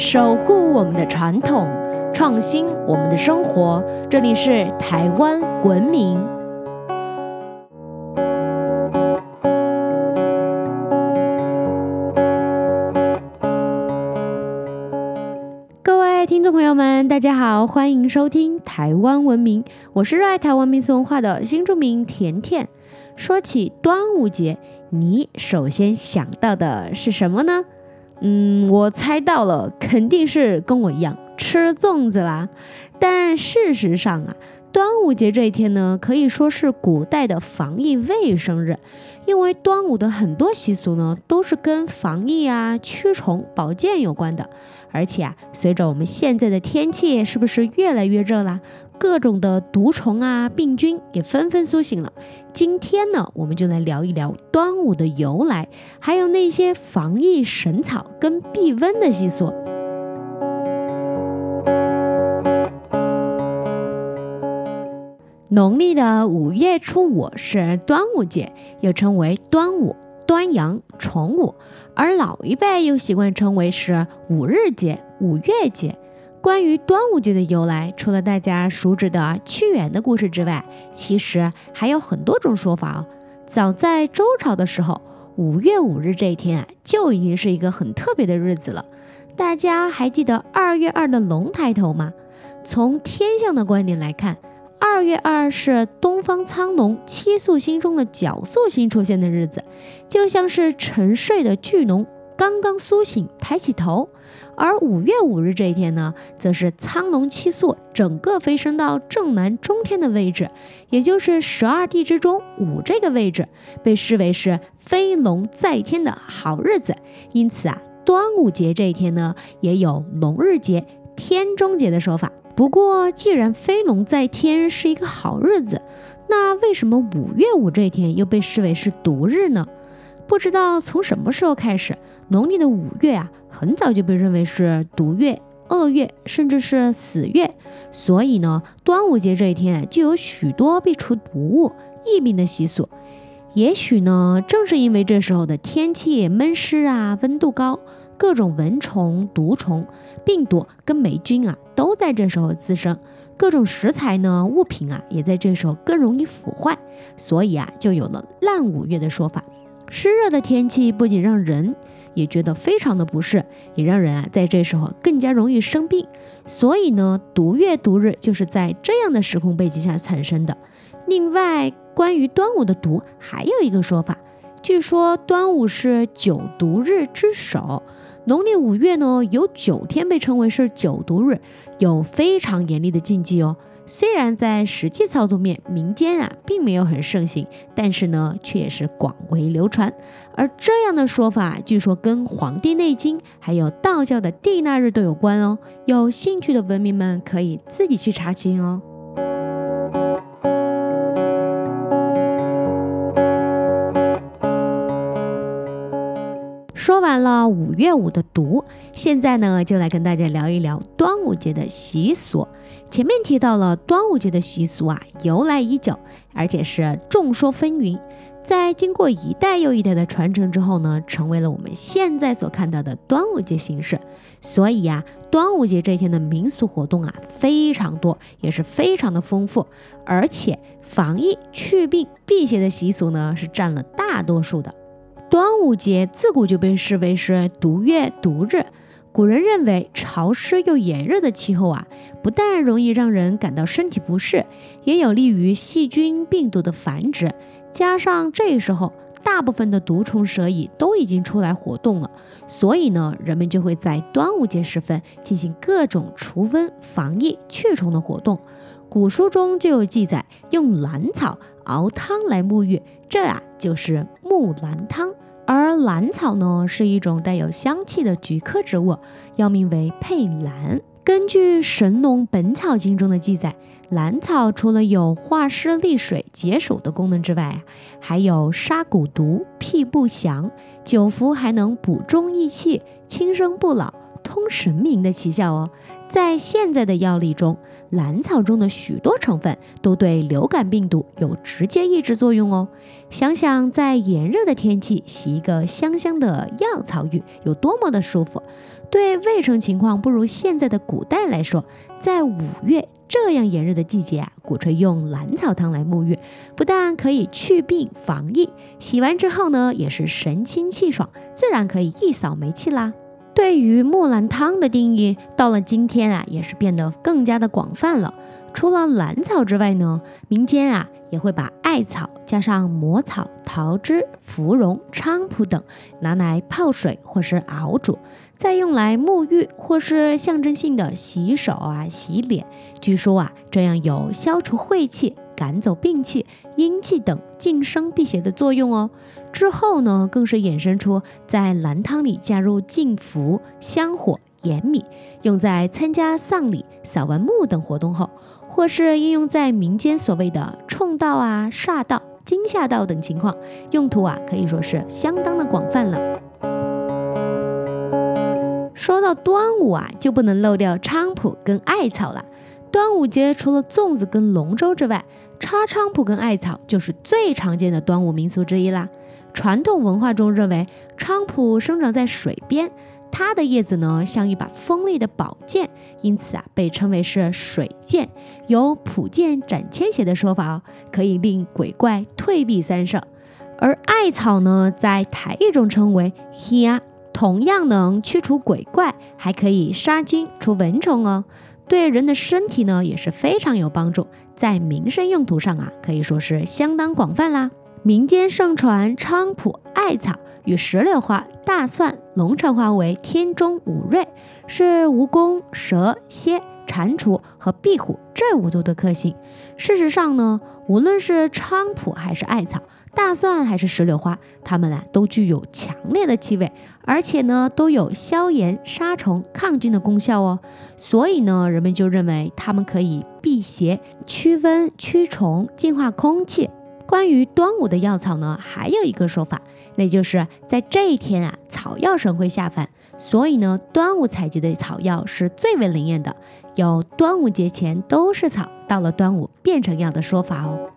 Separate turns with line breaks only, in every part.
守护我们的传统，创新我们的生活。这里是台湾文明。各位听众朋友们，大家好，欢迎收听台湾文明，我是热爱台湾民俗文化的新住民甜甜。说起端午节，你首先想到的是什么呢？嗯，我猜到了，肯定是跟我一样吃粽子啦。但事实上啊，端午节这一天呢，可以说是古代的防疫卫生日，因为端午的很多习俗呢，都是跟防疫啊、驱虫、保健有关的。而且啊，随着我们现在的天气是不是越来越热啦？各种的毒虫啊、病菌也纷纷苏醒了。今天呢，我们就来聊一聊端午的由来，还有那些防疫神草跟避瘟的习俗。农历的五月初五是端午节，又称为端午、端阳、重午，而老一辈又习惯称为是五日节、五月节。关于端午节的由来，除了大家熟知的屈原的故事之外，其实还有很多种说法哦。早在周朝的时候，五月五日这一天啊，就已经是一个很特别的日子了。大家还记得二月二的龙抬头吗？从天象的观点来看，二月二是东方苍龙七宿星中的角宿星出现的日子，就像是沉睡的巨龙刚刚苏醒，抬起头。而五月五日这一天呢，则是苍龙七宿整个飞升到正南中天的位置，也就是十二地之中五这个位置，被视为是飞龙在天的好日子。因此啊，端午节这一天呢，也有龙日节、天中节的说法。不过，既然飞龙在天是一个好日子，那为什么五月五这一天又被视为是毒日呢？不知道从什么时候开始，农历的五月啊，很早就被认为是毒月、恶月，甚至是死月。所以呢，端午节这一天就有许多避除毒物、疫病的习俗。也许呢，正是因为这时候的天气闷湿啊，温度高，各种蚊虫、毒虫、病毒跟霉菌啊，都在这时候滋生。各种食材呢、物品啊，也在这时候更容易腐坏。所以啊，就有了烂五月的说法。湿热的天气不仅让人也觉得非常的不适，也让人啊在这时候更加容易生病。所以呢，毒月毒日就是在这样的时空背景下产生的。另外，关于端午的毒，还有一个说法，据说端午是九毒日之首。农历五月呢，有九天被称为是九毒日，有非常严厉的禁忌哦。虽然在实际操作面，民间啊并没有很盛行，但是呢，却也是广为流传。而这样的说法，据说跟《黄帝内经》还有道教的地那日都有关哦。有兴趣的文明们可以自己去查询哦。了五月五的毒，现在呢，就来跟大家聊一聊端午节的习俗。前面提到了端午节的习俗啊，由来已久，而且是众说纷纭。在经过一代又一代的传承之后呢，成为了我们现在所看到的端午节形式。所以呀，端午节这天的民俗活动啊非常多，也是非常的丰富。而且防疫祛病辟邪的习俗呢，是占了大多数的。端午节自古就被视为是毒月毒日。古人认为，潮湿又炎热的气候啊，不但容易让人感到身体不适，也有利于细菌、病毒的繁殖。加上这时候，大部分的毒虫蛇蚁都已经出来活动了，所以呢，人们就会在端午节时分进行各种除瘟、防疫、驱虫的活动。古书中就有记载，用兰草熬汤来沐浴，这啊就是木兰汤。而兰草呢，是一种带有香气的菊科植物，药名为佩兰。根据《神农本草经》中的记载，兰草除了有化湿利水、解暑的功能之外，还有杀蛊毒、辟不祥，久服还能补中益气、轻生不老、通神明的奇效哦。在现在的药理中，兰草中的许多成分都对流感病毒有直接抑制作用哦。想想在炎热的天气洗一个香香的药草浴有多么的舒服。对卫生情况不如现在的古代来说，在五月这样炎热的季节啊，鼓吹用兰草汤来沐浴，不但可以祛病防疫，洗完之后呢，也是神清气爽，自然可以一扫霉气啦。对于木兰汤的定义，到了今天啊，也是变得更加的广泛了。除了兰草之外呢，民间啊也会把艾草加上魔草、桃枝、芙蓉、菖蒲等拿来泡水或是熬煮，再用来沐浴或是象征性的洗手啊、洗脸。据说啊，这样有消除晦气。赶走病气、阴气等晋升辟邪的作用哦。之后呢，更是衍生出在兰汤里加入净符、香火、盐米，用在参加丧礼、扫完墓等活动后，或是应用在民间所谓的冲道啊、煞道、惊吓道等情况，用途啊可以说是相当的广泛了。说到端午啊，就不能漏掉菖蒲跟艾草了。端午节除了粽子跟龙舟之外，插菖蒲跟艾草就是最常见的端午民俗之一啦。传统文化中认为，菖蒲生长在水边，它的叶子呢像一把锋利的宝剑，因此啊被称为是水剑，有普剑斩千邪的说法哦，可以令鬼怪退避三舍。而艾草呢，在台语中称为“虾”，同样能驱除鬼怪，还可以杀菌除蚊虫哦。对人的身体呢也是非常有帮助，在民生用途上啊可以说是相当广泛啦。民间盛传菖蒲、艾草与石榴花、大蒜、龙船花为天中五瑞，是蜈蚣、蛇、蝎、蟾蜍和壁虎这五毒的克星。事实上呢，无论是菖蒲还是艾草。大蒜还是石榴花，它们啊都具有强烈的气味，而且呢都有消炎、杀虫、抗菌的功效哦。所以呢，人们就认为它们可以辟邪、驱瘟、驱虫、净化空气。关于端午的药草呢，还有一个说法，那就是在这一天啊，草药神会下凡，所以呢，端午采集的草药是最为灵验的，有端午节前都是草，到了端午变成药的说法哦。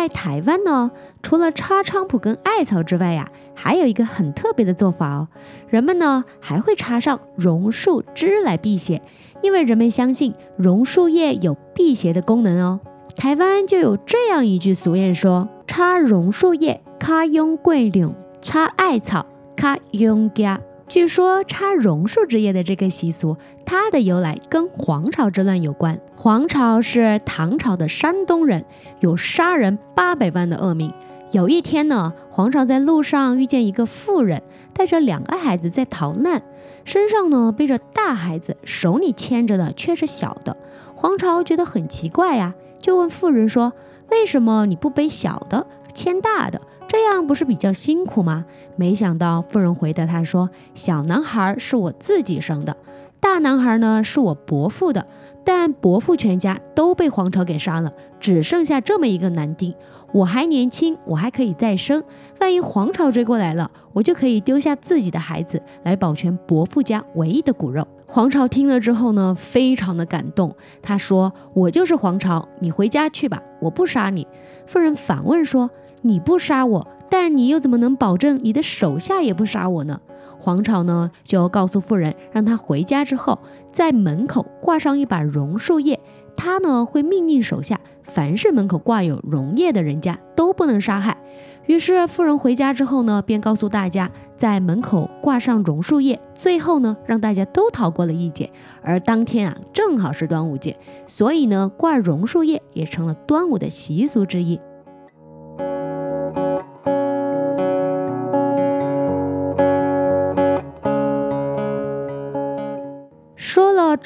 在台湾呢，除了插菖蒲跟艾草之外呀，还有一个很特别的做法哦。人们呢还会插上榕树枝来辟邪，因为人们相信榕树叶有辟邪的功能哦。台湾就有这样一句俗谚说：“插榕树叶卡用桂柳，插艾草卡用家。”据说插榕树枝叶的这个习俗，它的由来跟黄巢之乱有关。黄巢是唐朝的山东人，有杀人八百万的恶名。有一天呢，黄巢在路上遇见一个妇人，带着两个孩子在逃难，身上呢背着大孩子，手里牵着的却是小的。黄巢觉得很奇怪呀，就问妇人说：“为什么你不背小的，牵大的？”这样不是比较辛苦吗？没想到妇人回答他说：“小男孩是我自己生的，大男孩呢是我伯父的，但伯父全家都被黄巢给杀了，只剩下这么一个男丁。我还年轻，我还可以再生。万一黄巢追过来了，我就可以丢下自己的孩子来保全伯父家唯一的骨肉。”黄巢听了之后呢，非常的感动。他说：“我就是黄巢，你回家去吧，我不杀你。”妇人反问说。你不杀我，但你又怎么能保证你的手下也不杀我呢？黄巢呢就告诉妇人，让他回家之后，在门口挂上一把榕树叶，他呢会命令手下，凡是门口挂有榕叶的人家都不能杀害。于是妇人回家之后呢，便告诉大家，在门口挂上榕树叶，最后呢让大家都逃过了一劫。而当天啊正好是端午节，所以呢挂榕树叶也成了端午的习俗之一。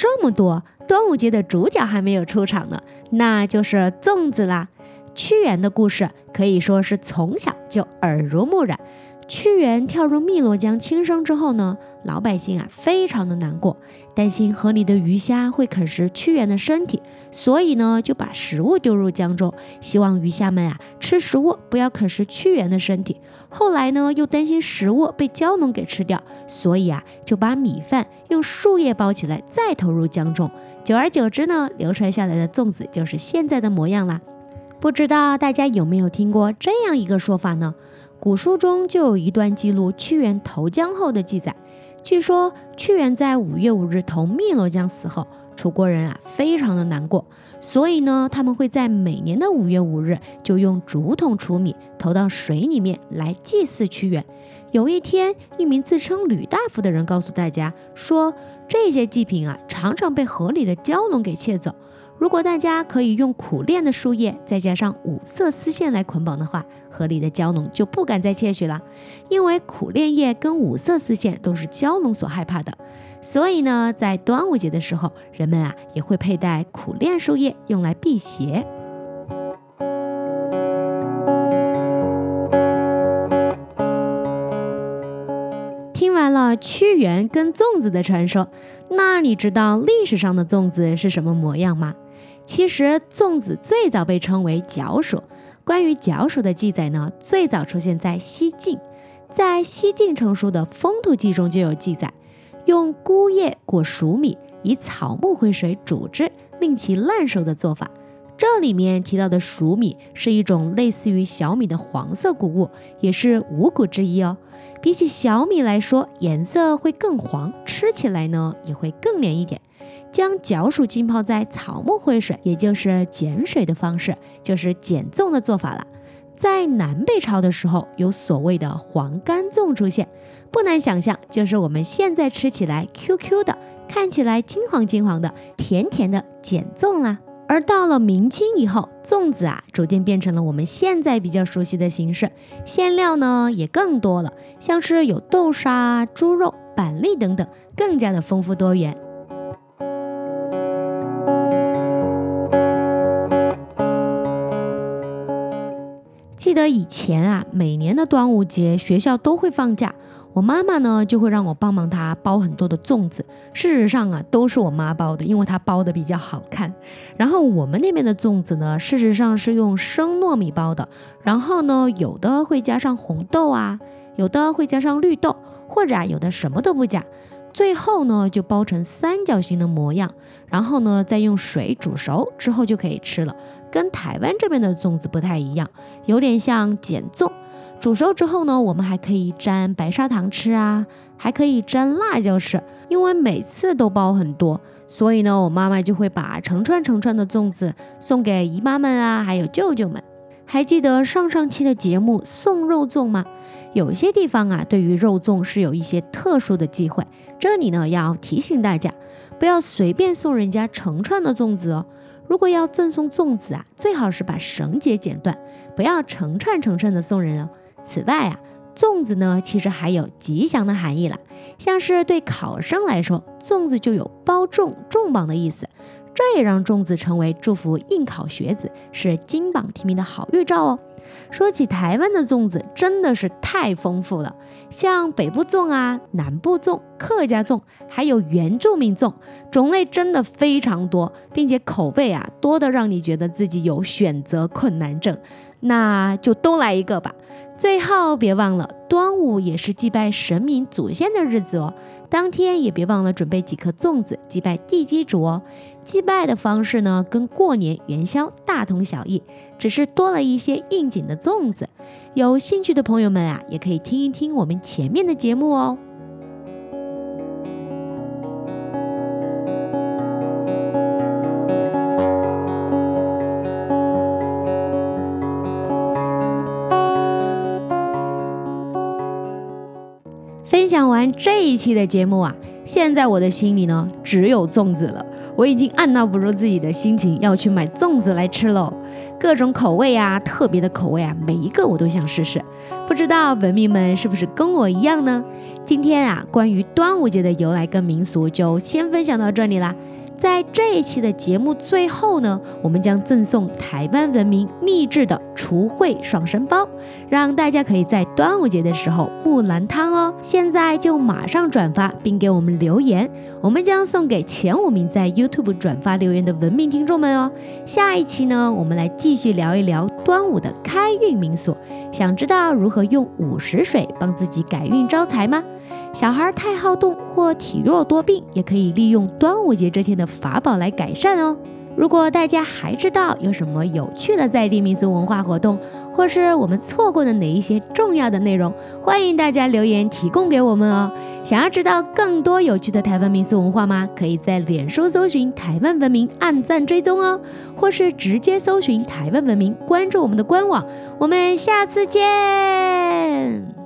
这么多，端午节的主角还没有出场呢，那就是粽子啦。屈原的故事可以说是从小就耳濡目染。屈原跳入汨罗江轻生之后呢，老百姓啊非常的难过，担心河里的鱼虾会啃食屈原的身体，所以呢就把食物丢入江中，希望鱼虾们啊吃食物不要啃食屈原的身体。后来呢又担心食物被蛟龙给吃掉，所以啊就把米饭用树叶包起来再投入江中。久而久之呢，流传下来的粽子就是现在的模样啦。不知道大家有没有听过这样一个说法呢？古书中就有一段记录屈原投江后的记载。据说屈原在五月五日投汨罗江死后，楚国人啊非常的难过，所以呢他们会在每年的五月五日就用竹筒储米投到水里面来祭祀屈原。有一天，一名自称吕大夫的人告诉大家说，这些祭品啊常常被河里的蛟龙给窃走。如果大家可以用苦练的树叶，再加上五色丝线来捆绑的话，河里的蛟龙就不敢再窃取了。因为苦练叶跟五色丝线都是蛟龙所害怕的，所以呢，在端午节的时候，人们啊也会佩戴苦楝树叶用来辟邪。听完了屈原跟粽子的传说，那你知道历史上的粽子是什么模样吗？其实粽子最早被称为角黍。关于角黍的记载呢，最早出现在西晋，在西晋成书的《风土记》中就有记载，用菇叶裹黍米，以草木灰水煮之，令其烂熟的做法。这里面提到的黍米是一种类似于小米的黄色谷物，也是五谷之一哦。比起小米来说，颜色会更黄，吃起来呢也会更黏一点。将角黍浸泡在草木灰水，也就是碱水的方式，就是碱粽的做法了。在南北朝的时候，有所谓的黄干粽出现，不难想象，就是我们现在吃起来 Q Q 的，看起来金黄金黄的，甜甜的碱粽啦。而到了明清以后，粽子啊，逐渐变成了我们现在比较熟悉的形式，馅料呢也更多了，像是有豆沙、猪肉、板栗等等，更加的丰富多元。记得以前啊，每年的端午节学校都会放假，我妈妈呢就会让我帮忙她包很多的粽子。事实上啊，都是我妈包的，因为她包的比较好看。然后我们那边的粽子呢，事实上是用生糯米包的，然后呢，有的会加上红豆啊，有的会加上绿豆，或者啊，有的什么都不加。最后呢，就包成三角形的模样，然后呢，再用水煮熟之后就可以吃了。跟台湾这边的粽子不太一样，有点像碱粽。煮熟之后呢，我们还可以沾白砂糖吃啊，还可以沾辣椒吃。因为每次都包很多，所以呢，我妈妈就会把成串成串的粽子送给姨妈们啊，还有舅舅们。还记得上上期的节目送肉粽吗？有些地方啊，对于肉粽是有一些特殊的忌讳。这里呢要提醒大家，不要随便送人家成串的粽子哦。如果要赠送粽子啊，最好是把绳结剪断，不要成串成串的送人哦。此外啊，粽子呢其实还有吉祥的含义了，像是对考生来说，粽子就有包中重磅的意思，这也让粽子成为祝福应考学子是金榜题名的好预兆哦。说起台湾的粽子，真的是太丰富了，像北部粽啊、南部粽、客家粽，还有原住民粽，种类真的非常多，并且口味啊多的让你觉得自己有选择困难症。那就都来一个吧。最后别忘了，端午也是祭拜神明祖先的日子哦。当天也别忘了准备几颗粽子，祭拜地基主哦。祭拜的方式呢，跟过年元宵大同小异，只是多了一些应景的粽子。有兴趣的朋友们啊，也可以听一听我们前面的节目哦。这一期的节目啊，现在我的心里呢只有粽子了。我已经按捺不住自己的心情，要去买粽子来吃喽。各种口味啊，特别的口味啊，每一个我都想试试。不知道文明们是不是跟我一样呢？今天啊，关于端午节的由来跟民俗就先分享到这里啦。在这一期的节目最后呢，我们将赠送台湾文明秘制的除秽爽身包，让大家可以在端午节的时候木兰汤哦。现在就马上转发并给我们留言，我们将送给前五名在 YouTube 转发留言的文明听众们哦。下一期呢，我们来继续聊一聊端午的开运民俗。想知道如何用午时水帮自己改运招财吗？小孩太好动或体弱多病，也可以利用端午节这天的法宝来改善哦。如果大家还知道有什么有趣的在地民俗文化活动，或是我们错过的哪一些重要的内容，欢迎大家留言提供给我们哦。想要知道更多有趣的台湾民俗文化吗？可以在脸书搜寻台湾文明，按赞追踪哦，或是直接搜寻台湾文明，关注我们的官网。我们下次见。